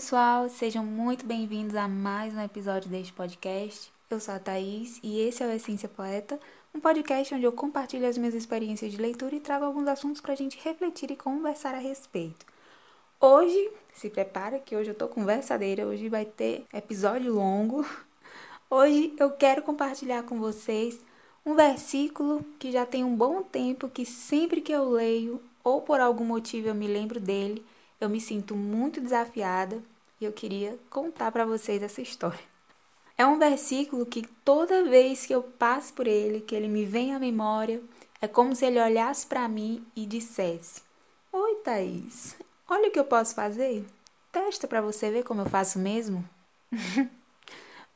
Pessoal, sejam muito bem-vindos a mais um episódio deste podcast. Eu sou a Thaís e esse é o Essência Poeta, um podcast onde eu compartilho as minhas experiências de leitura e trago alguns assuntos para a gente refletir e conversar a respeito. Hoje, se prepara que hoje eu tô conversadeira, hoje vai ter episódio longo. Hoje eu quero compartilhar com vocês um versículo que já tem um bom tempo que sempre que eu leio ou por algum motivo eu me lembro dele, eu me sinto muito desafiada e eu queria contar para vocês essa história. É um versículo que toda vez que eu passo por ele, que ele me vem à memória, é como se ele olhasse para mim e dissesse: Oi, Thaís, olha o que eu posso fazer. Testa para você ver como eu faço mesmo.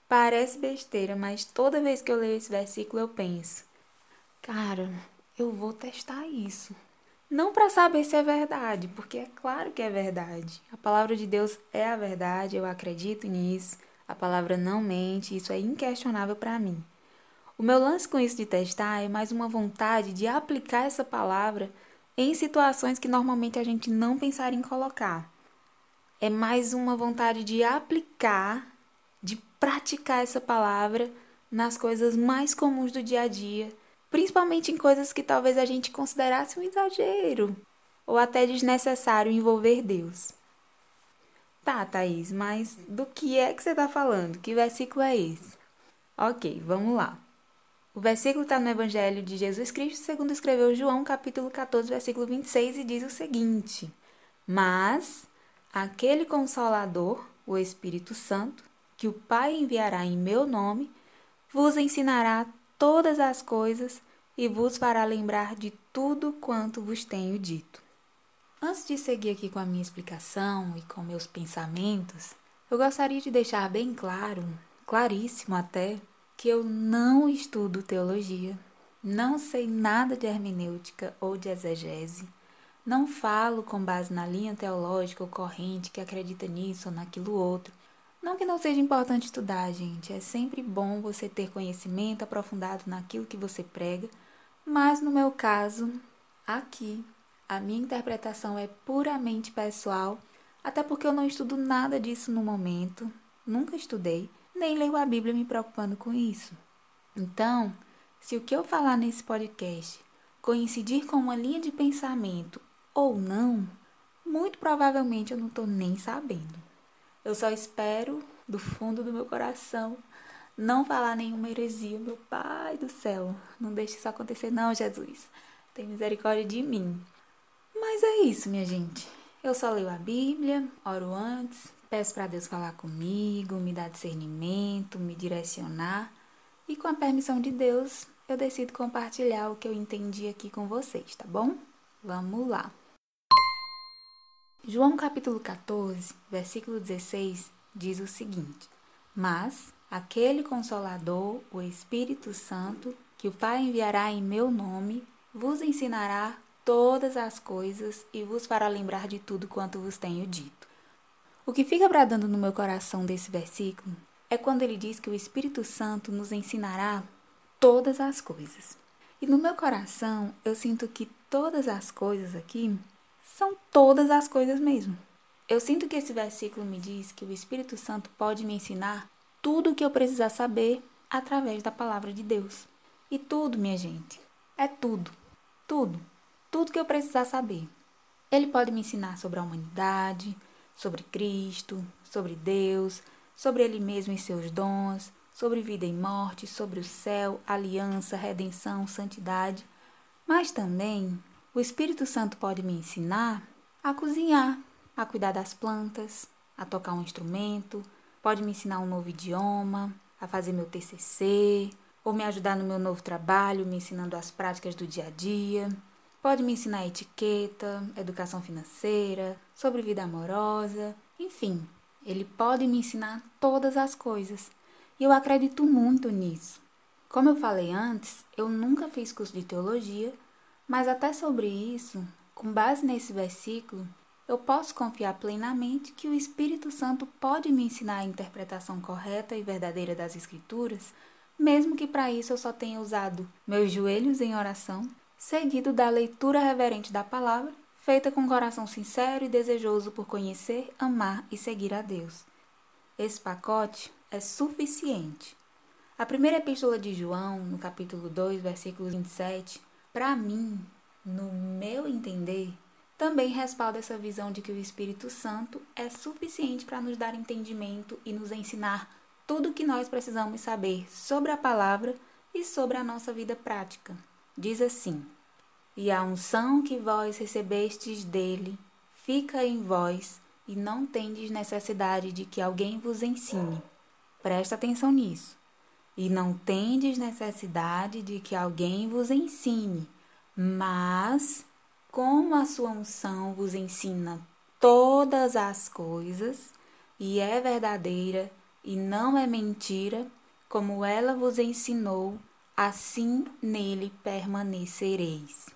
Parece besteira, mas toda vez que eu leio esse versículo eu penso: Cara, eu vou testar isso. Não para saber se é verdade, porque é claro que é verdade. A palavra de Deus é a verdade, eu acredito nisso. A palavra não mente, isso é inquestionável para mim. O meu lance com isso de testar é mais uma vontade de aplicar essa palavra em situações que normalmente a gente não pensaria em colocar. É mais uma vontade de aplicar, de praticar essa palavra nas coisas mais comuns do dia a dia principalmente em coisas que talvez a gente considerasse um exagero ou até desnecessário envolver Deus. Tá, Thaís, mas do que é que você está falando? Que versículo é esse? Ok, vamos lá. O versículo está no Evangelho de Jesus Cristo, segundo escreveu João, capítulo 14, versículo 26, e diz o seguinte: Mas aquele Consolador, o Espírito Santo, que o Pai enviará em meu nome, vos ensinará todas as coisas e vos fará lembrar de tudo quanto vos tenho dito. Antes de seguir aqui com a minha explicação e com meus pensamentos, eu gostaria de deixar bem claro, claríssimo até, que eu não estudo teologia, não sei nada de hermenêutica ou de exegese, não falo com base na linha teológica ou corrente que acredita nisso ou naquilo outro não que não seja importante estudar, gente, é sempre bom você ter conhecimento aprofundado naquilo que você prega, mas no meu caso, aqui, a minha interpretação é puramente pessoal, até porque eu não estudo nada disso no momento, nunca estudei, nem leio a Bíblia me preocupando com isso. Então, se o que eu falar nesse podcast coincidir com uma linha de pensamento ou não, muito provavelmente eu não estou nem sabendo. Eu só espero, do fundo do meu coração, não falar nenhuma heresia, meu Pai do céu. Não deixe isso acontecer, não, Jesus. Tem misericórdia de mim. Mas é isso, minha gente. Eu só leio a Bíblia, oro antes, peço para Deus falar comigo, me dar discernimento, me direcionar. E com a permissão de Deus, eu decido compartilhar o que eu entendi aqui com vocês, tá bom? Vamos lá. João capítulo 14, versículo 16 diz o seguinte: Mas aquele consolador, o Espírito Santo, que o Pai enviará em meu nome, vos ensinará todas as coisas e vos fará lembrar de tudo quanto vos tenho dito. O que fica bradando no meu coração desse versículo é quando ele diz que o Espírito Santo nos ensinará todas as coisas. E no meu coração eu sinto que todas as coisas aqui são todas as coisas mesmo. Eu sinto que esse versículo me diz que o Espírito Santo pode me ensinar tudo o que eu precisar saber através da palavra de Deus. E tudo, minha gente, é tudo, tudo, tudo que eu precisar saber. Ele pode me ensinar sobre a humanidade, sobre Cristo, sobre Deus, sobre Ele mesmo e seus dons, sobre vida e morte, sobre o céu, aliança, redenção, santidade, mas também o Espírito Santo pode me ensinar a cozinhar, a cuidar das plantas, a tocar um instrumento, pode me ensinar um novo idioma, a fazer meu TCC, ou me ajudar no meu novo trabalho, me ensinando as práticas do dia a dia. Pode me ensinar etiqueta, educação financeira, sobre vida amorosa, enfim, ele pode me ensinar todas as coisas. E eu acredito muito nisso. Como eu falei antes, eu nunca fiz curso de teologia mas até sobre isso, com base nesse versículo, eu posso confiar plenamente que o Espírito Santo pode me ensinar a interpretação correta e verdadeira das Escrituras, mesmo que para isso eu só tenha usado meus joelhos em oração, seguido da leitura reverente da palavra, feita com coração sincero e desejoso por conhecer, amar e seguir a Deus. Esse pacote é suficiente. A primeira epístola de João, no capítulo 2, versículo 27, para mim, no meu entender, também respalda essa visão de que o Espírito Santo é suficiente para nos dar entendimento e nos ensinar tudo o que nós precisamos saber sobre a palavra e sobre a nossa vida prática. Diz assim: E a unção que vós recebestes dele fica em vós, e não tendes necessidade de que alguém vos ensine. Presta atenção nisso. E não tendes necessidade de que alguém vos ensine, mas como a sua unção vos ensina todas as coisas, e é verdadeira e não é mentira, como ela vos ensinou, assim nele permanecereis.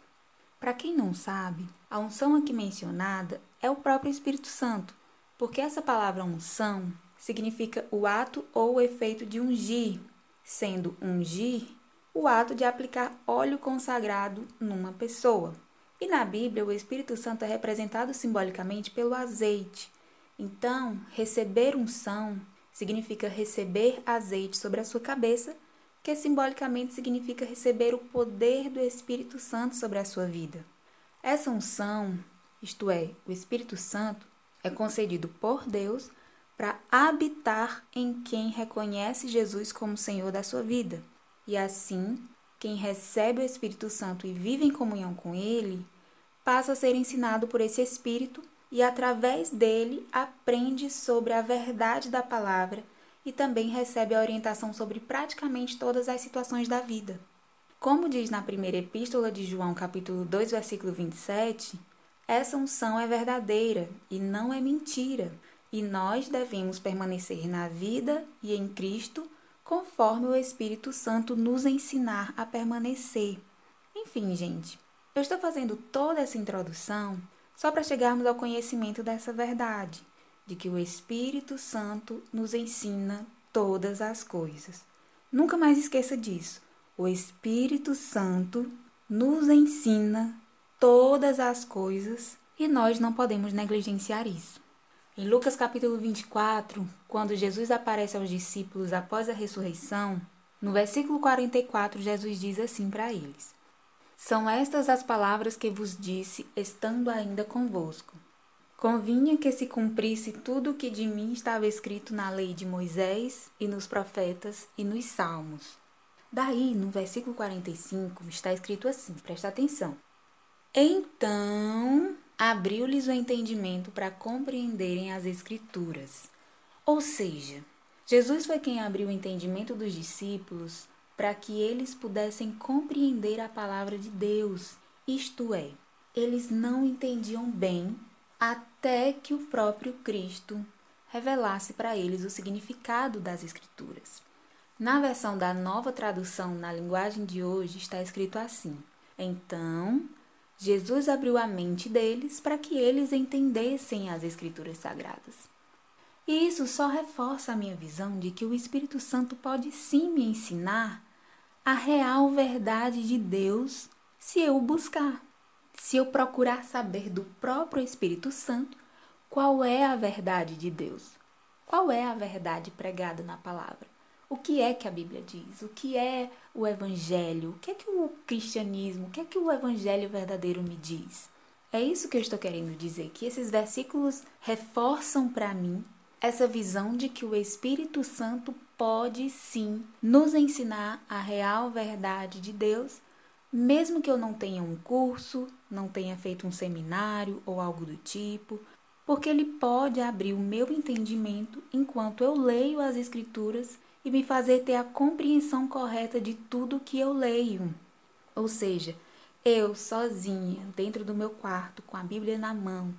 Para quem não sabe, a unção aqui mencionada é o próprio Espírito Santo, porque essa palavra unção significa o ato ou o efeito de ungir, sendo ungir o ato de aplicar óleo consagrado numa pessoa. E na Bíblia, o Espírito Santo é representado simbolicamente pelo azeite. Então, receber unção significa receber azeite sobre a sua cabeça, que simbolicamente significa receber o poder do Espírito Santo sobre a sua vida. Essa unção, isto é, o Espírito Santo, é concedido por Deus para habitar em quem reconhece Jesus como Senhor da sua vida. E assim, quem recebe o Espírito Santo e vive em comunhão com ele, passa a ser ensinado por esse Espírito e, através dele, aprende sobre a verdade da palavra e também recebe a orientação sobre praticamente todas as situações da vida. Como diz na primeira epístola de João, capítulo 2, versículo 27, essa unção é verdadeira e não é mentira, e nós devemos permanecer na vida e em Cristo conforme o Espírito Santo nos ensinar a permanecer. Enfim, gente, eu estou fazendo toda essa introdução só para chegarmos ao conhecimento dessa verdade, de que o Espírito Santo nos ensina todas as coisas. Nunca mais esqueça disso. O Espírito Santo nos ensina todas as coisas e nós não podemos negligenciar isso. Em Lucas capítulo 24, quando Jesus aparece aos discípulos após a ressurreição, no versículo 44, Jesus diz assim para eles: São estas as palavras que vos disse, estando ainda convosco. Convinha que se cumprisse tudo o que de mim estava escrito na lei de Moisés e nos profetas e nos salmos. Daí, no versículo 45, está escrito assim: presta atenção. Então abriu-lhes o entendimento para compreenderem as Escrituras. Ou seja, Jesus foi quem abriu o entendimento dos discípulos para que eles pudessem compreender a palavra de Deus, isto é, eles não entendiam bem até que o próprio Cristo revelasse para eles o significado das Escrituras. Na versão da nova tradução na linguagem de hoje está escrito assim: Então Jesus abriu a mente deles para que eles entendessem as Escrituras Sagradas. E isso só reforça a minha visão de que o Espírito Santo pode sim me ensinar a real verdade de Deus se eu buscar, se eu procurar saber do próprio Espírito Santo qual é a verdade de Deus, qual é a verdade pregada na palavra o que é que a Bíblia diz, o que é o Evangelho, o que é que o cristianismo, o que é que o Evangelho verdadeiro me diz. É isso que eu estou querendo dizer, que esses versículos reforçam para mim essa visão de que o Espírito Santo pode sim nos ensinar a real verdade de Deus, mesmo que eu não tenha um curso, não tenha feito um seminário ou algo do tipo, porque ele pode abrir o meu entendimento enquanto eu leio as Escrituras e me fazer ter a compreensão correta de tudo que eu leio. Ou seja, eu sozinha, dentro do meu quarto, com a Bíblia na mão,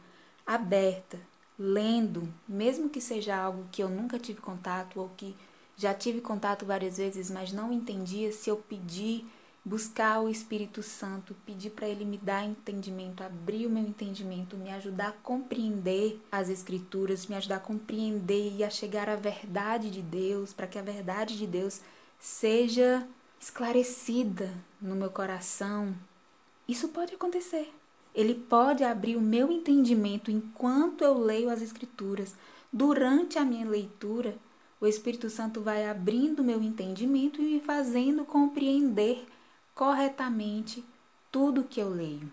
aberta, lendo, mesmo que seja algo que eu nunca tive contato ou que já tive contato várias vezes, mas não entendia, se eu pedir buscar o Espírito Santo, pedir para ele me dar entendimento, abrir o meu entendimento, me ajudar a compreender as Escrituras, me ajudar a compreender e a chegar à verdade de Deus, para que a verdade de Deus seja esclarecida no meu coração. Isso pode acontecer. Ele pode abrir o meu entendimento enquanto eu leio as Escrituras. Durante a minha leitura, o Espírito Santo vai abrindo meu entendimento e me fazendo compreender corretamente tudo que eu leio.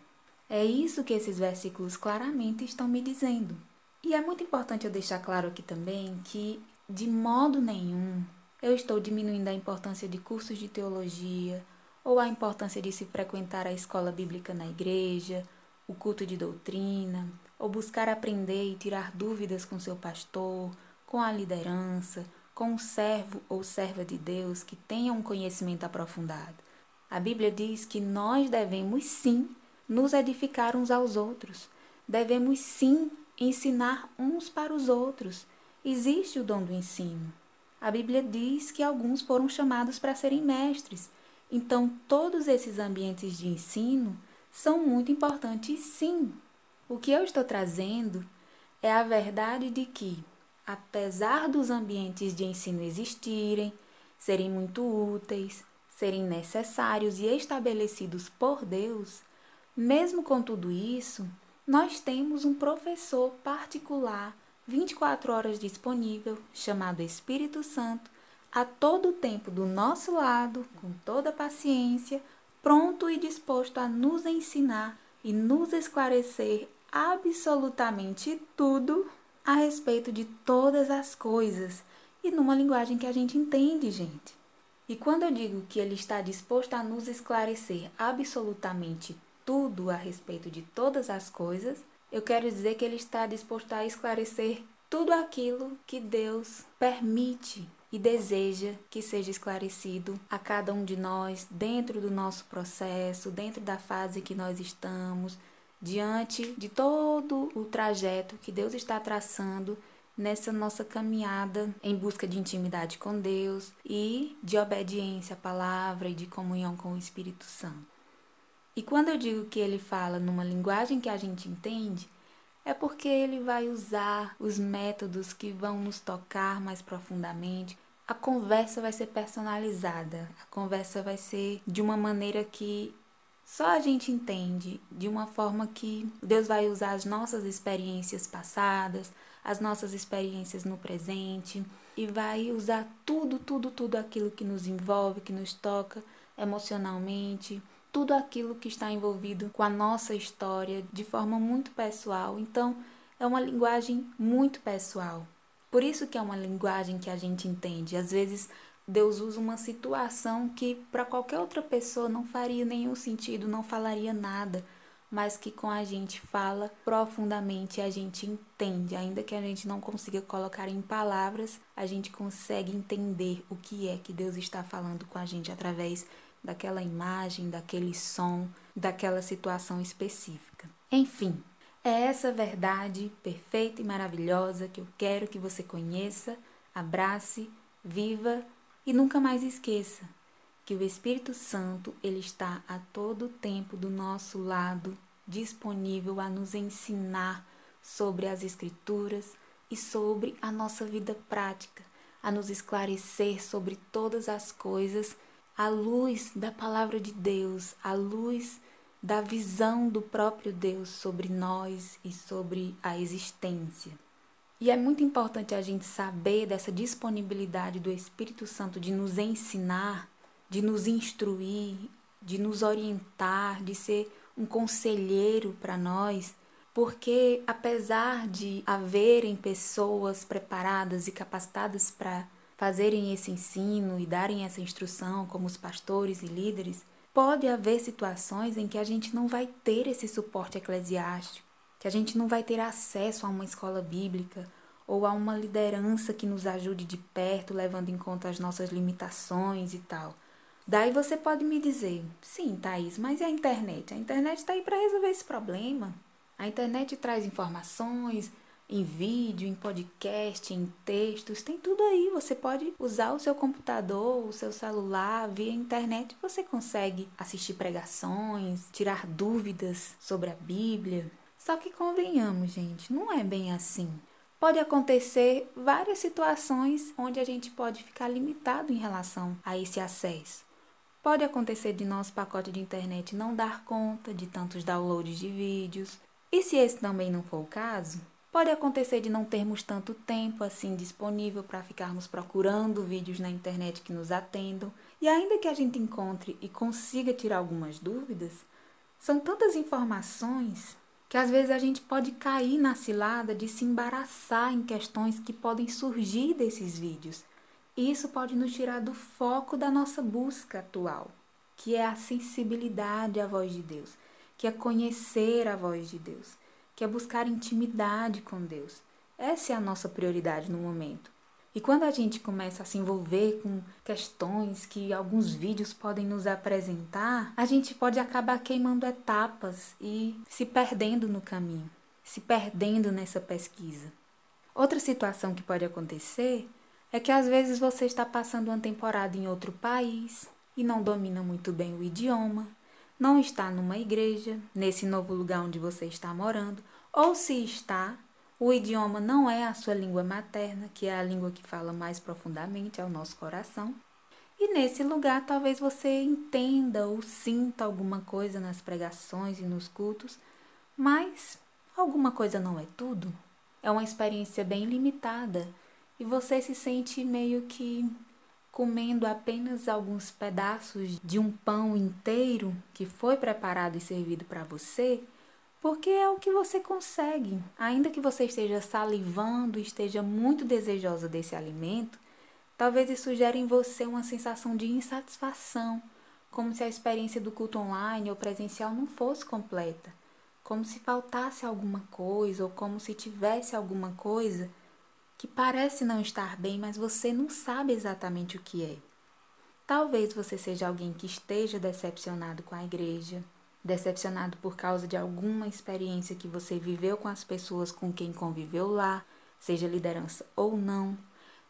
É isso que esses versículos claramente estão me dizendo. E é muito importante eu deixar claro aqui também que, de modo nenhum, eu estou diminuindo a importância de cursos de teologia ou a importância de se frequentar a escola bíblica na igreja, o culto de doutrina, ou buscar aprender e tirar dúvidas com seu pastor, com a liderança, com um servo ou serva de Deus que tenha um conhecimento aprofundado. A Bíblia diz que nós devemos sim nos edificar uns aos outros. Devemos sim ensinar uns para os outros. Existe o dom do ensino. A Bíblia diz que alguns foram chamados para serem mestres. Então, todos esses ambientes de ensino são muito importantes, sim. O que eu estou trazendo é a verdade de que, apesar dos ambientes de ensino existirem, serem muito úteis, serem necessários e estabelecidos por Deus, mesmo com tudo isso, nós temos um professor particular 24 horas disponível, chamado Espírito Santo, a todo tempo do nosso lado, com toda paciência, pronto e disposto a nos ensinar e nos esclarecer absolutamente tudo a respeito de todas as coisas e numa linguagem que a gente entende, gente. E quando eu digo que ele está disposto a nos esclarecer absolutamente tudo a respeito de todas as coisas, eu quero dizer que ele está disposto a esclarecer tudo aquilo que Deus permite e deseja que seja esclarecido a cada um de nós dentro do nosso processo, dentro da fase que nós estamos, diante de todo o trajeto que Deus está traçando nessa nossa caminhada em busca de intimidade com Deus e de obediência à palavra e de comunhão com o Espírito Santo. E quando eu digo que ele fala numa linguagem que a gente entende, é porque ele vai usar os métodos que vão nos tocar mais profundamente. A conversa vai ser personalizada, a conversa vai ser de uma maneira que só a gente entende, de uma forma que Deus vai usar as nossas experiências passadas, as nossas experiências no presente e vai usar tudo, tudo, tudo aquilo que nos envolve, que nos toca emocionalmente, tudo aquilo que está envolvido com a nossa história de forma muito pessoal. Então, é uma linguagem muito pessoal. Por isso que é uma linguagem que a gente entende. Às vezes Deus usa uma situação que para qualquer outra pessoa não faria nenhum sentido, não falaria nada, mas que com a gente fala profundamente, a gente entende, ainda que a gente não consiga colocar em palavras, a gente consegue entender o que é que Deus está falando com a gente através daquela imagem, daquele som, daquela situação específica. Enfim, é essa verdade perfeita e maravilhosa que eu quero que você conheça, abrace, viva e nunca mais esqueça que o Espírito Santo ele está a todo tempo do nosso lado, disponível a nos ensinar sobre as escrituras e sobre a nossa vida prática, a nos esclarecer sobre todas as coisas à luz da palavra de Deus, à luz da visão do próprio Deus sobre nós e sobre a existência. E é muito importante a gente saber dessa disponibilidade do Espírito Santo de nos ensinar, de nos instruir, de nos orientar, de ser um conselheiro para nós, porque apesar de haverem pessoas preparadas e capacitadas para fazerem esse ensino e darem essa instrução, como os pastores e líderes, pode haver situações em que a gente não vai ter esse suporte eclesiástico, que a gente não vai ter acesso a uma escola bíblica ou a uma liderança que nos ajude de perto, levando em conta as nossas limitações e tal. Daí você pode me dizer, sim, Thaís, mas e a internet? A internet está aí para resolver esse problema. A internet traz informações, em vídeo, em podcast, em textos, tem tudo aí. Você pode usar o seu computador, o seu celular, via internet, você consegue assistir pregações, tirar dúvidas sobre a Bíblia. Só que convenhamos, gente, não é bem assim. Pode acontecer várias situações onde a gente pode ficar limitado em relação a esse acesso. Pode acontecer de nosso pacote de internet não dar conta de tantos downloads de vídeos. E se esse também não for o caso, pode acontecer de não termos tanto tempo assim disponível para ficarmos procurando vídeos na internet que nos atendam. E ainda que a gente encontre e consiga tirar algumas dúvidas, são tantas informações que às vezes a gente pode cair na cilada de se embaraçar em questões que podem surgir desses vídeos. Isso pode nos tirar do foco da nossa busca atual, que é a sensibilidade à voz de Deus, que é conhecer a voz de Deus, que é buscar intimidade com Deus. Essa é a nossa prioridade no momento. E quando a gente começa a se envolver com questões que alguns vídeos podem nos apresentar, a gente pode acabar queimando etapas e se perdendo no caminho, se perdendo nessa pesquisa. Outra situação que pode acontecer é que às vezes você está passando uma temporada em outro país e não domina muito bem o idioma, não está numa igreja, nesse novo lugar onde você está morando, ou se está, o idioma não é a sua língua materna, que é a língua que fala mais profundamente ao nosso coração. E nesse lugar talvez você entenda ou sinta alguma coisa nas pregações e nos cultos, mas alguma coisa não é tudo. É uma experiência bem limitada e você se sente meio que comendo apenas alguns pedaços de um pão inteiro que foi preparado e servido para você porque é o que você consegue. Ainda que você esteja salivando, esteja muito desejosa desse alimento, talvez isso gere em você uma sensação de insatisfação, como se a experiência do culto online ou presencial não fosse completa, como se faltasse alguma coisa ou como se tivesse alguma coisa que parece não estar bem, mas você não sabe exatamente o que é. Talvez você seja alguém que esteja decepcionado com a igreja, decepcionado por causa de alguma experiência que você viveu com as pessoas com quem conviveu lá, seja liderança ou não.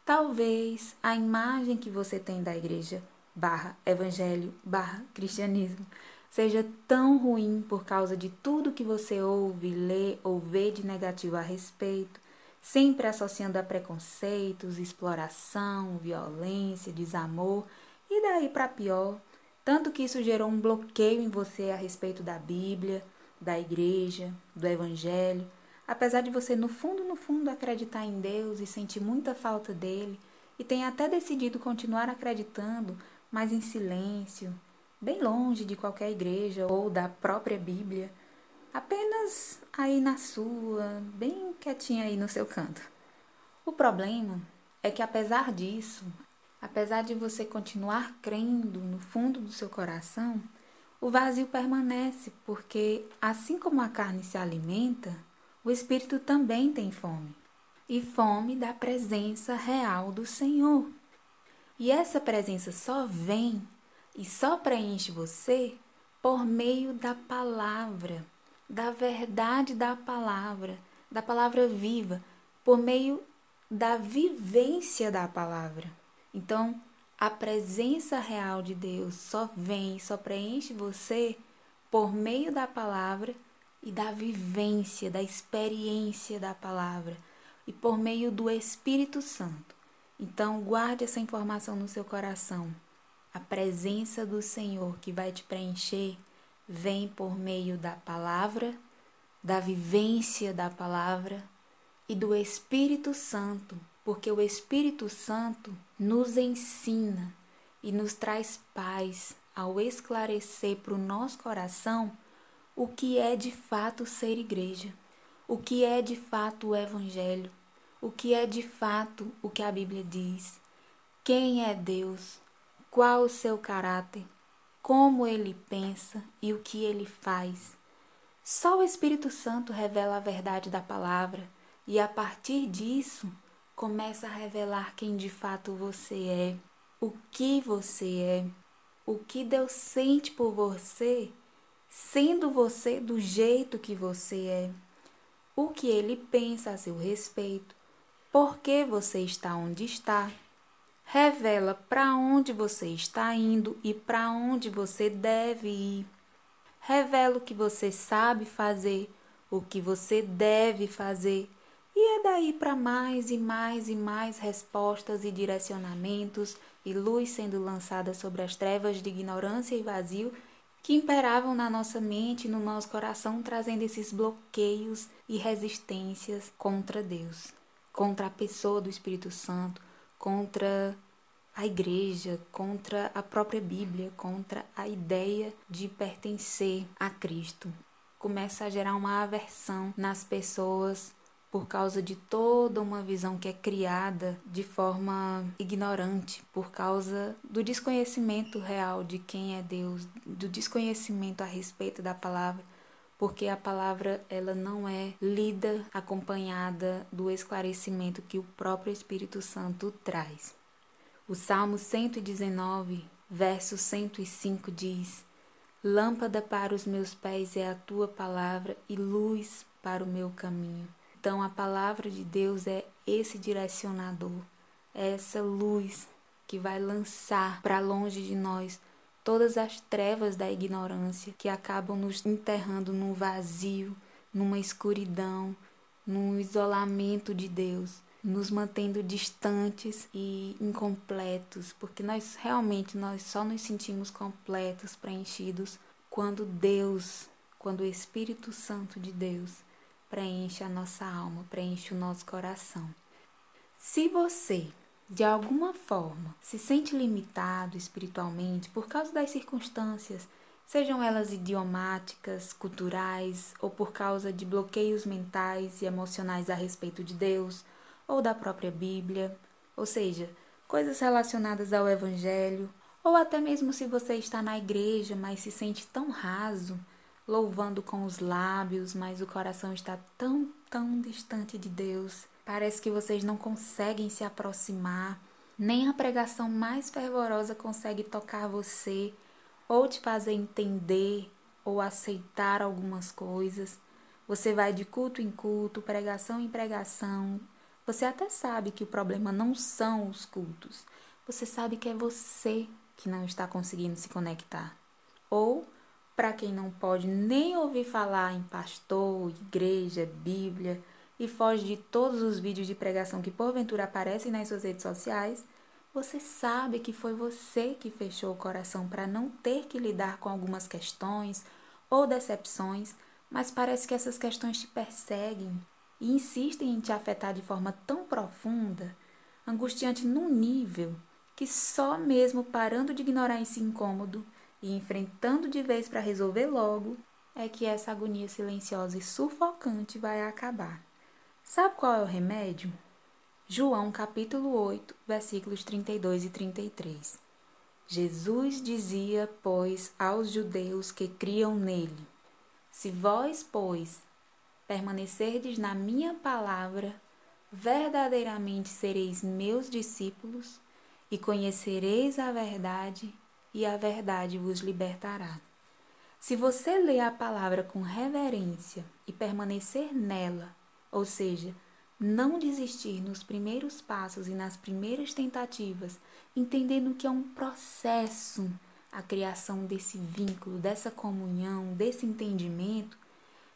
Talvez a imagem que você tem da igreja barra evangelho barra cristianismo seja tão ruim por causa de tudo que você ouve, lê ou vê de negativo a respeito, sempre associando a preconceitos, exploração, violência, desamor e daí para pior, tanto que isso gerou um bloqueio em você a respeito da Bíblia, da igreja, do Evangelho. Apesar de você, no fundo, no fundo, acreditar em Deus e sentir muita falta dele, e tem até decidido continuar acreditando, mas em silêncio, bem longe de qualquer igreja ou da própria Bíblia, apenas aí na sua, bem quietinha aí no seu canto. O problema é que, apesar disso, Apesar de você continuar crendo no fundo do seu coração, o vazio permanece, porque assim como a carne se alimenta, o espírito também tem fome e fome da presença real do Senhor. E essa presença só vem e só preenche você por meio da palavra, da verdade da palavra, da palavra viva, por meio da vivência da palavra. Então, a presença real de Deus só vem, só preenche você por meio da palavra e da vivência, da experiência da palavra e por meio do Espírito Santo. Então, guarde essa informação no seu coração. A presença do Senhor que vai te preencher vem por meio da palavra, da vivência da palavra e do Espírito Santo porque o Espírito Santo nos ensina e nos traz paz ao esclarecer para o nosso coração o que é de fato ser igreja, o que é de fato o Evangelho, o que é de fato o que a Bíblia diz, quem é Deus, qual o seu caráter, como ele pensa e o que ele faz. Só o Espírito Santo revela a verdade da palavra e a partir disso começa a revelar quem de fato você é, o que você é, o que Deus sente por você, sendo você do jeito que você é, o que Ele pensa a seu respeito, por que você está onde está. Revela para onde você está indo e para onde você deve ir. Revela o que você sabe fazer, o que você deve fazer E é daí para mais e mais e mais respostas e direcionamentos e luz sendo lançada sobre as trevas de ignorância e vazio que imperavam na nossa mente e no nosso coração, trazendo esses bloqueios e resistências contra Deus, contra a pessoa do Espírito Santo, contra a igreja, contra a própria Bíblia, contra a ideia de pertencer a Cristo. Começa a gerar uma aversão nas pessoas por causa de toda uma visão que é criada de forma ignorante, por causa do desconhecimento real de quem é Deus, do desconhecimento a respeito da palavra, porque a palavra ela não é lida acompanhada do esclarecimento que o próprio Espírito Santo traz. O Salmo 119, verso 105 diz: Lâmpada para os meus pés é a tua palavra e luz para o meu caminho. Então, a palavra de Deus é esse direcionador, é essa luz que vai lançar para longe de nós todas as trevas da ignorância que acabam nos enterrando num vazio, numa escuridão, num isolamento de Deus, nos mantendo distantes e incompletos, porque nós realmente nós só nos sentimos completos, preenchidos quando Deus, quando o Espírito Santo de Deus preenche a nossa alma, preenche o nosso coração. Se você, de alguma forma, se sente limitado espiritualmente por causa das circunstâncias, sejam elas idiomáticas, culturais ou por causa de bloqueios mentais e emocionais a respeito de Deus ou da própria Bíblia, ou seja, coisas relacionadas ao Evangelho, ou até mesmo se você está na igreja, mas se sente tão raso, louvando com os lábios, mas o coração está tão, tão distante de Deus. Parece que vocês não conseguem se aproximar, nem a pregação mais fervorosa consegue tocar você ou te fazer entender ou aceitar algumas coisas. Você vai de culto em culto, pregação em pregação. Você até sabe que o problema não são os cultos. Você sabe que é você que não está conseguindo se conectar. Ou para quem não pode nem ouvir falar em pastor, igreja, Bíblia e foge de todos os vídeos de pregação que porventura aparecem nas suas redes sociais, você sabe que foi você que fechou o coração para não ter que lidar com algumas questões ou decepções, mas parece que essas questões te perseguem e insistem em te afetar de forma tão profunda, angustiante num nível que só mesmo parando de ignorar esse incômodo e enfrentando de vez para resolver logo, é que essa agonia silenciosa e sufocante vai acabar. Sabe qual é o remédio? João capítulo 8, versículos 32 e 33. Jesus dizia, pois, aos judeus que criam nele: Se vós, pois, permanecerdes na minha palavra, verdadeiramente sereis meus discípulos e conhecereis a verdade, e a verdade vos libertará. Se você ler a palavra com reverência e permanecer nela, ou seja, não desistir nos primeiros passos e nas primeiras tentativas, entendendo que é um processo a criação desse vínculo, dessa comunhão, desse entendimento,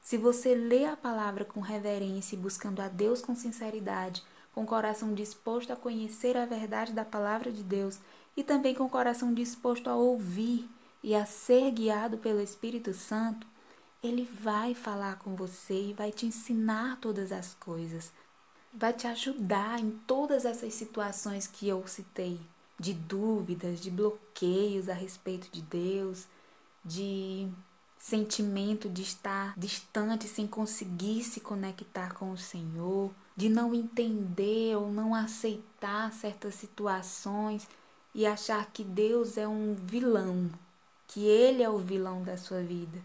se você lê a palavra com reverência e buscando a Deus com sinceridade, com coração disposto a conhecer a verdade da palavra de Deus e também com coração disposto a ouvir e a ser guiado pelo Espírito Santo, ele vai falar com você e vai te ensinar todas as coisas. Vai te ajudar em todas essas situações que eu citei, de dúvidas, de bloqueios a respeito de Deus, de sentimento de estar distante sem conseguir se conectar com o Senhor, de não entender ou não aceitar certas situações e achar que Deus é um vilão, que Ele é o vilão da sua vida.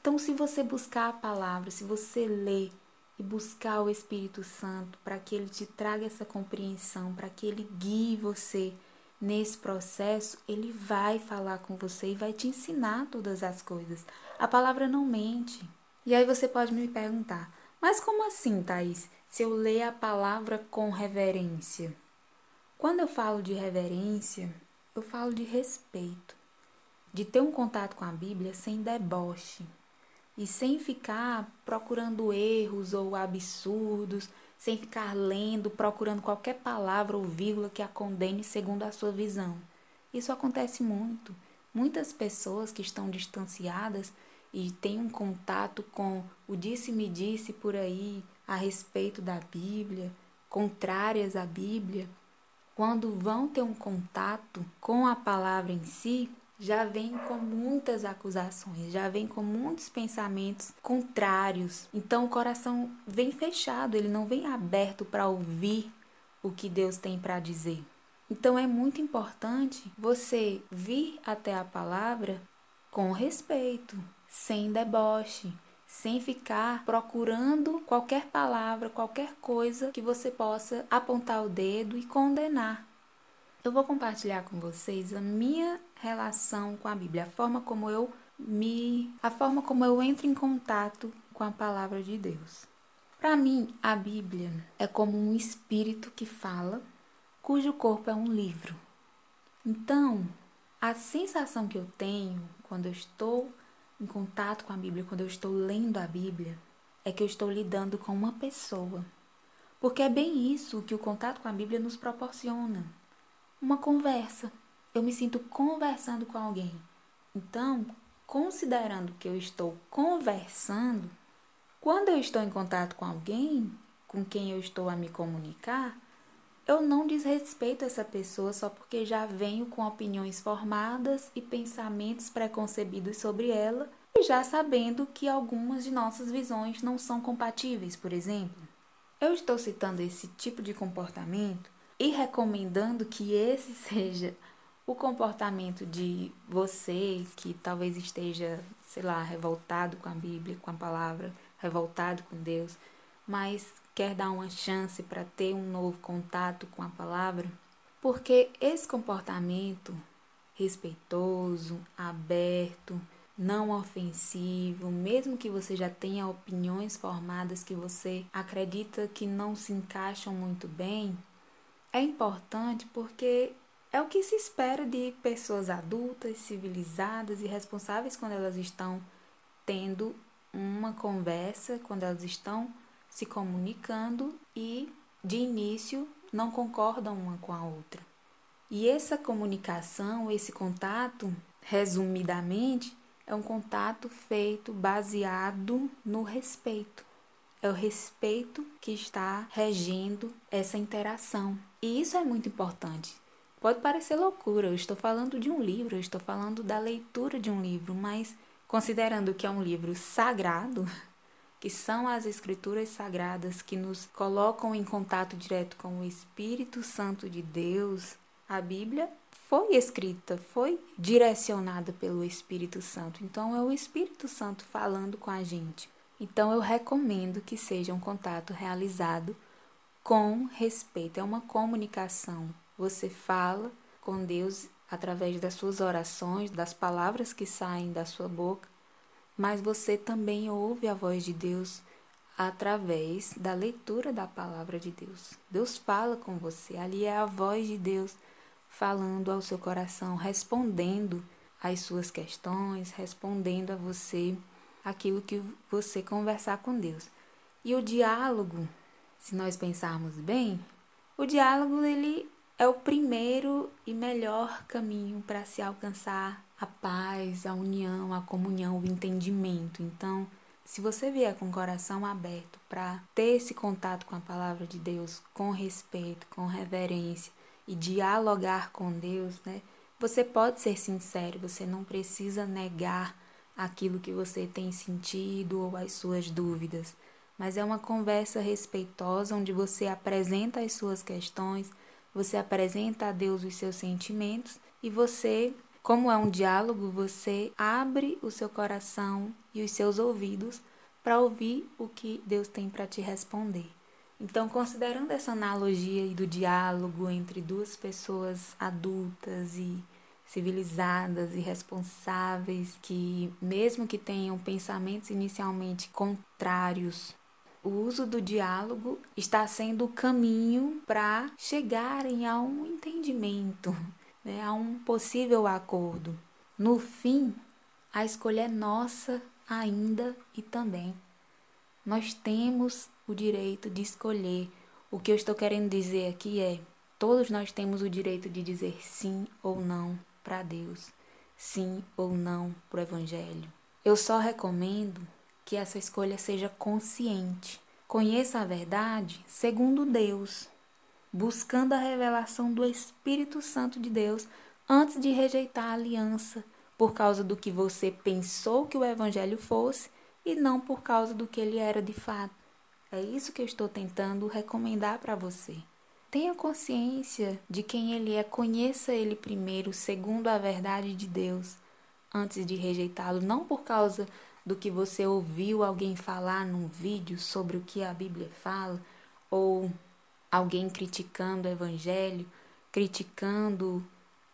Então, se você buscar a palavra, se você ler e buscar o Espírito Santo para que ele te traga essa compreensão, para que ele guie você nesse processo, ele vai falar com você e vai te ensinar todas as coisas. A palavra não mente. E aí você pode me perguntar: mas como assim, Thaís? Se eu ler a palavra com reverência? Quando eu falo de reverência, eu falo de respeito, de ter um contato com a Bíblia sem deboche e sem ficar procurando erros ou absurdos, sem ficar lendo, procurando qualquer palavra ou vírgula que a condene segundo a sua visão. Isso acontece muito. Muitas pessoas que estão distanciadas e têm um contato com o disse-me-disse por aí a respeito da Bíblia, contrárias à Bíblia, quando vão ter um contato com a palavra em si, já vem com muitas acusações, já vem com muitos pensamentos contrários. Então o coração vem fechado, ele não vem aberto para ouvir o que Deus tem para dizer. Então é muito importante você vir até a palavra com respeito, sem deboche, sem ficar procurando qualquer palavra, qualquer coisa que você possa apontar o dedo e condenar. Eu vou compartilhar com vocês a minha relação com a Bíblia, a forma como eu me, a forma como eu entro em contato com a palavra de Deus. Para mim, a Bíblia é como um espírito que fala, cujo corpo é um livro. Então, a sensação que eu tenho quando eu estou em contato com a Bíblia, quando eu estou lendo a Bíblia, é que eu estou lidando com uma pessoa. Porque é bem isso que o contato com a Bíblia nos proporciona uma conversa. Eu me sinto conversando com alguém. Então, considerando que eu estou conversando, quando eu estou em contato com alguém com quem eu estou a me comunicar, eu não desrespeito essa pessoa só porque já venho com opiniões formadas e pensamentos preconcebidos sobre ela e já sabendo que algumas de nossas visões não são compatíveis, por exemplo. Eu estou citando esse tipo de comportamento e recomendando que esse seja o comportamento de você que talvez esteja, sei lá, revoltado com a Bíblia, com a palavra, revoltado com Deus, mas quer dar uma chance para ter um novo contato com a palavra, porque esse comportamento respeitoso, aberto, não ofensivo, mesmo que você já tenha opiniões formadas que você acredita que não se encaixam muito bem, é importante porque é o que se espera de pessoas adultas, civilizadas e responsáveis quando elas estão tendo uma conversa, quando elas estão se comunicando e de início não concordam uma com a outra. E essa comunicação, esse contato, resumidamente, é um contato feito baseado no respeito. É o respeito que está regendo essa interação. E isso é muito importante. Pode parecer loucura, eu estou falando de um livro, eu estou falando da leitura de um livro, mas considerando que é um livro sagrado, que são as escrituras sagradas que nos colocam em contato direto com o Espírito Santo de Deus, a Bíblia foi escrita, foi direcionada pelo Espírito Santo. Então é o Espírito Santo falando com a gente. Então eu recomendo que seja um contato realizado com respeito, é uma comunicação. Você fala com Deus através das suas orações, das palavras que saem da sua boca, mas você também ouve a voz de Deus através da leitura da palavra de Deus. Deus fala com você, ali é a voz de Deus falando ao seu coração, respondendo às suas questões, respondendo a você aquilo que você conversar com Deus. E o diálogo, se nós pensarmos bem, o diálogo ele é o primeiro e melhor caminho para se alcançar a paz, a união, a comunhão, o entendimento. Então, se você vier com o coração aberto para ter esse contato com a palavra de Deus, com respeito, com reverência e dialogar com Deus, né? Você pode ser sincero, você não precisa negar aquilo que você tem sentido ou as suas dúvidas, mas é uma conversa respeitosa onde você apresenta as suas questões, você apresenta a Deus os seus sentimentos e você, como é um diálogo, você abre o seu coração e os seus ouvidos para ouvir o que Deus tem para te responder. Então, considerando essa analogia do diálogo entre duas pessoas adultas e civilizadas e responsáveis que, mesmo que tenham pensamentos inicialmente contrários, o uso do diálogo está sendo o caminho para chegarem a um entendimento, né, a um possível acordo. No fim, a escolha é nossa ainda e também. Nós temos o direito de escolher. O que eu estou querendo dizer aqui é: todos nós temos o direito de dizer sim ou não para Deus, sim ou não para o Evangelho. Eu só recomendo que essa escolha seja consciente. Conheça a verdade segundo Deus, buscando a revelação do Espírito Santo de Deus antes de rejeitar a aliança por causa do que você pensou que o Evangelho fosse e não por causa do que ele era de fato. É isso que eu estou tentando recomendar para você. Tenha consciência de quem ele é, conheça ele primeiro, segundo a verdade de Deus, antes de rejeitá-lo, não por causa do que você ouviu alguém falar num vídeo sobre o que a Bíblia fala, ou alguém criticando o Evangelho, criticando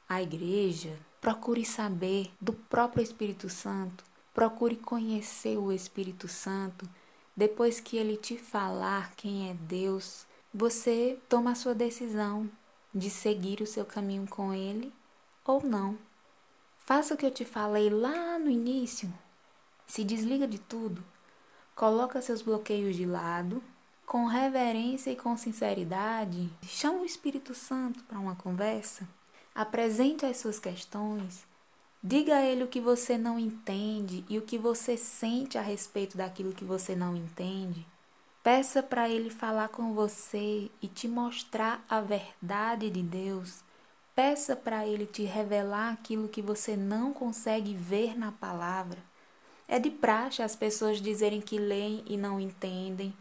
a igreja. Procure saber do próprio Espírito Santo, procure conhecer o Espírito Santo. Depois que ele te falar quem é Deus, você toma a sua decisão de seguir o seu caminho com ele ou não. Faça o que eu te falei lá no início. Se desliga de tudo. Coloca seus bloqueios de lado. Com reverência e com sinceridade, chama o Espírito Santo para uma conversa. Apresente as suas questões. Diga a ele o que você não entende e o que você sente a respeito daquilo que você não entende. Peça para Ele falar com você e te mostrar a verdade de Deus. Peça para Ele te revelar aquilo que você não consegue ver na palavra. É de praxe as pessoas dizerem que leem e não entendem,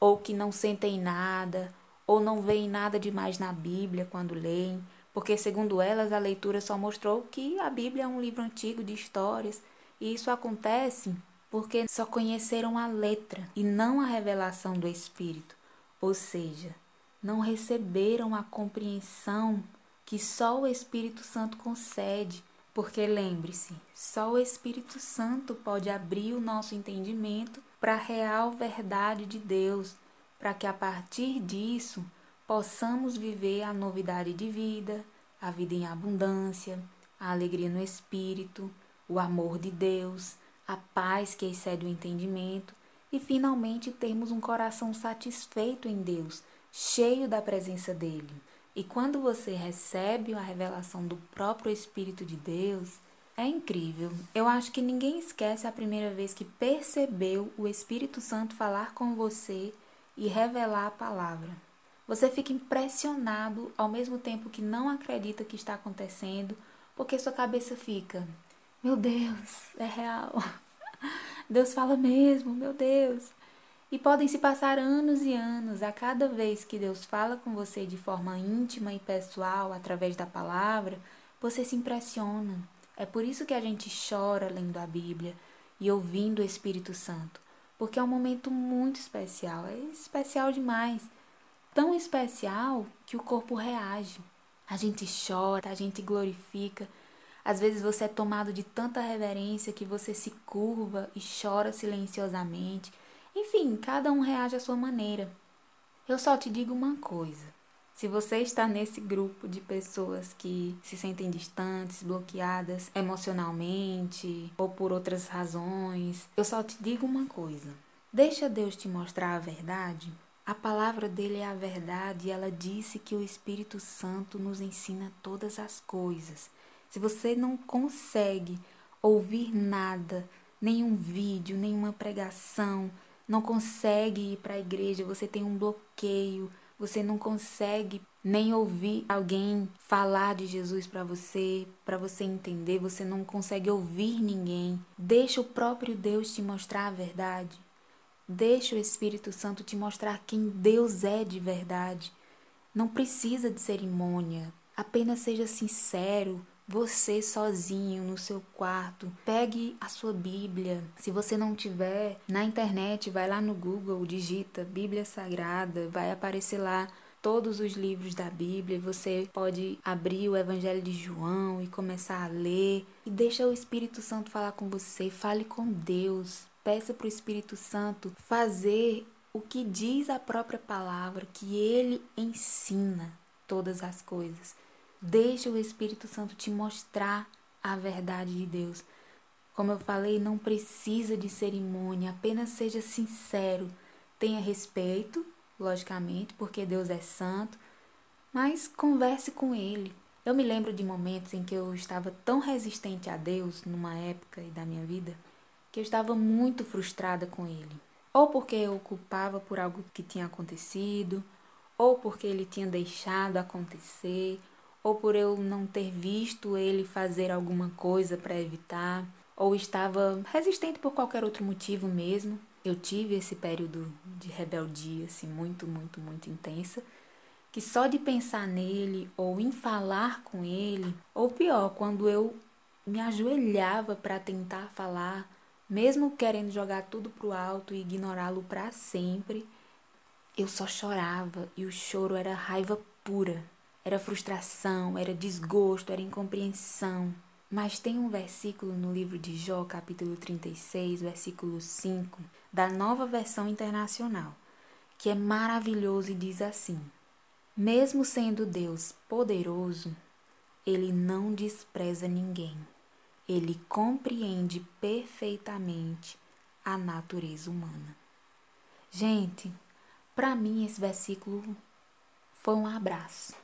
ou que não sentem nada, ou não veem nada demais na Bíblia quando leem, porque, segundo elas, a leitura só mostrou que a Bíblia é um livro antigo de histórias, e isso acontece porque só conheceram a letra e não a revelação do Espírito, ou seja, não receberam a compreensão que só o Espírito Santo concede. Porque lembre-se, só o Espírito Santo pode abrir o nosso entendimento para a real verdade de Deus, para que a partir disso possamos viver a novidade de vida, a vida em abundância, a alegria no Espírito, o amor de Deus, a paz que excede o entendimento e finalmente termos um coração satisfeito em Deus, cheio da presença dele. E quando você recebe a revelação do próprio Espírito de Deus, é incrível. Eu acho que ninguém esquece a primeira vez que percebeu o Espírito Santo falar com você e revelar a palavra. Você fica impressionado ao mesmo tempo que não acredita que está acontecendo, porque sua cabeça fica: meu Deus, é real. Deus fala mesmo, meu Deus. E podem se passar anos e anos a cada vez que Deus fala com você de forma íntima e pessoal através da palavra, você se impressiona. É por isso que a gente chora lendo a Bíblia e ouvindo o Espírito Santo, porque é um momento muito especial, é especial demais. Tão especial que o corpo reage. A gente chora, a gente glorifica às vezes você é tomado de tanta reverência que você se curva e chora silenciosamente. Enfim, cada um reage à sua maneira. Eu só te digo uma coisa. Se você está nesse grupo de pessoas que se sentem distantes, bloqueadas emocionalmente ou por outras razões, eu só te digo uma coisa. Deixa Deus te mostrar a verdade. A palavra dele é a verdade e ela disse que o Espírito Santo nos ensina todas as coisas. Se você não consegue ouvir nada, nenhum vídeo, nenhuma pregação, não consegue ir para a igreja, você tem um bloqueio, você não consegue nem ouvir alguém falar de Jesus para você, para você entender, você não consegue ouvir ninguém. Deixa o próprio Deus te mostrar a verdade. Deixa o Espírito Santo te mostrar quem Deus é de verdade. Não precisa de cerimônia, apenas seja sincero, você sozinho no seu quarto, pegue a sua Bíblia. Se você não tiver na internet, vai lá no Google, digita Bíblia Sagrada, vai aparecer lá todos os livros da Bíblia. Você pode abrir o Evangelho de João e começar a ler e deixa o Espírito Santo falar com você. Fale com Deus. Peça para o Espírito Santo fazer o que diz a própria palavra, que ele ensina todas as coisas. Deixa o Espírito Santo te mostrar a verdade de Deus. Como eu falei, não precisa de cerimônia, apenas seja sincero. Tenha respeito, logicamente, porque Deus é santo, mas converse com Ele. Eu me lembro de momentos em que eu estava tão resistente a Deus numa época da minha vida que eu estava muito frustrada com Ele. Ou porque eu culpava por algo que tinha acontecido, ou porque ele tinha deixado acontecer, ou por eu não ter visto ele fazer alguma coisa para evitar, ou estava resistente por qualquer outro motivo mesmo. Eu tive esse período de rebeldia assim muito, muito, muito intensa, que só de pensar nele ou em falar com ele, ou pior, quando eu me ajoelhava para tentar falar, mesmo querendo jogar tudo pro alto e ignorá-lo para sempre, eu só chorava e o choro era raiva pura. Era frustração, era desgosto, era incompreensão. Mas tem um versículo no livro de Jó, capítulo 36, versículo 5, da nova versão internacional, que é maravilhoso e diz assim: Mesmo sendo Deus poderoso, ele não despreza ninguém. Ele compreende perfeitamente a natureza humana. Gente, para mim esse versículo foi um abraço.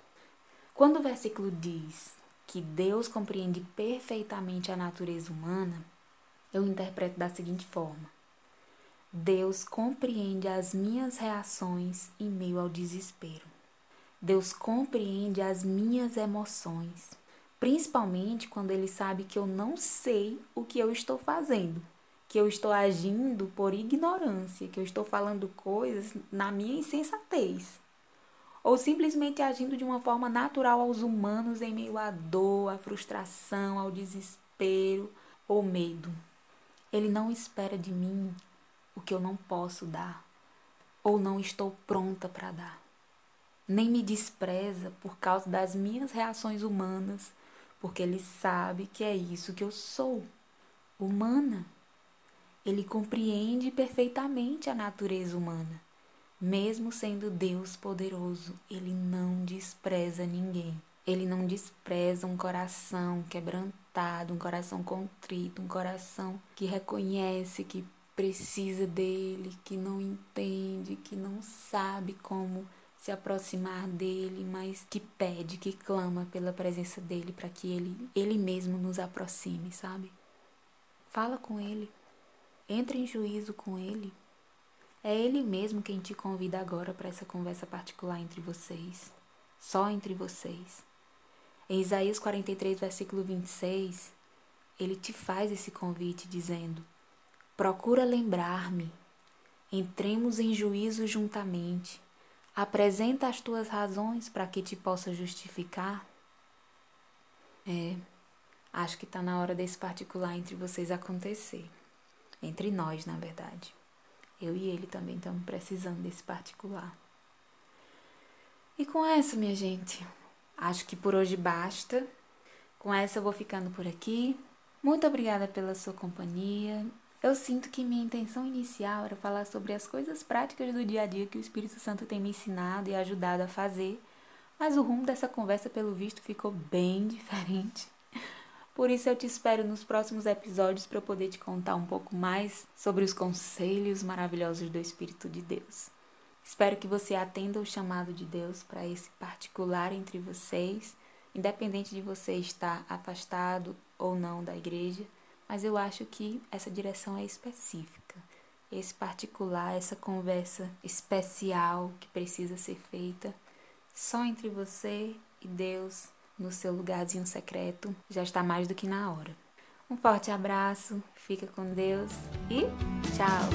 Quando o versículo diz que Deus compreende perfeitamente a natureza humana, eu interpreto da seguinte forma: Deus compreende as minhas reações em meio ao desespero. Deus compreende as minhas emoções, principalmente quando Ele sabe que eu não sei o que eu estou fazendo, que eu estou agindo por ignorância, que eu estou falando coisas na minha insensatez ou simplesmente agindo de uma forma natural aos humanos em meio à dor, à frustração, ao desespero ou medo. Ele não espera de mim o que eu não posso dar ou não estou pronta para dar. Nem me despreza por causa das minhas reações humanas, porque ele sabe que é isso que eu sou, humana. Ele compreende perfeitamente a natureza humana. Mesmo sendo Deus poderoso, ele não despreza ninguém. Ele não despreza um coração quebrantado, um coração contrito, um coração que reconhece que precisa dele, que não entende, que não sabe como se aproximar dele, mas que pede, que clama pela presença dele para que ele, ele mesmo nos aproxime, sabe? Fala com ele. Entre em juízo com ele. É Ele mesmo quem te convida agora para essa conversa particular entre vocês, só entre vocês. Em Isaías 43, versículo 26, ele te faz esse convite dizendo: Procura lembrar-me, entremos em juízo juntamente, apresenta as tuas razões para que te possa justificar. É, acho que está na hora desse particular entre vocês acontecer. Entre nós, na verdade. Eu e ele também estamos precisando desse particular. E com essa, minha gente, acho que por hoje basta. Com essa eu vou ficando por aqui. Muito obrigada pela sua companhia. Eu sinto que minha intenção inicial era falar sobre as coisas práticas do dia a dia que o Espírito Santo tem me ensinado e ajudado a fazer, mas o rumo dessa conversa, pelo visto, ficou bem diferente. Por isso eu te espero nos próximos episódios para eu poder te contar um pouco mais sobre os conselhos maravilhosos do Espírito de Deus. Espero que você atenda o chamado de Deus para esse particular entre vocês, independente de você estar afastado ou não da igreja, mas eu acho que essa direção é específica. Esse particular, essa conversa especial que precisa ser feita só entre você e Deus no seu lugarzinho secreto, já está mais do que na hora. Um forte abraço, fica com Deus e tchau!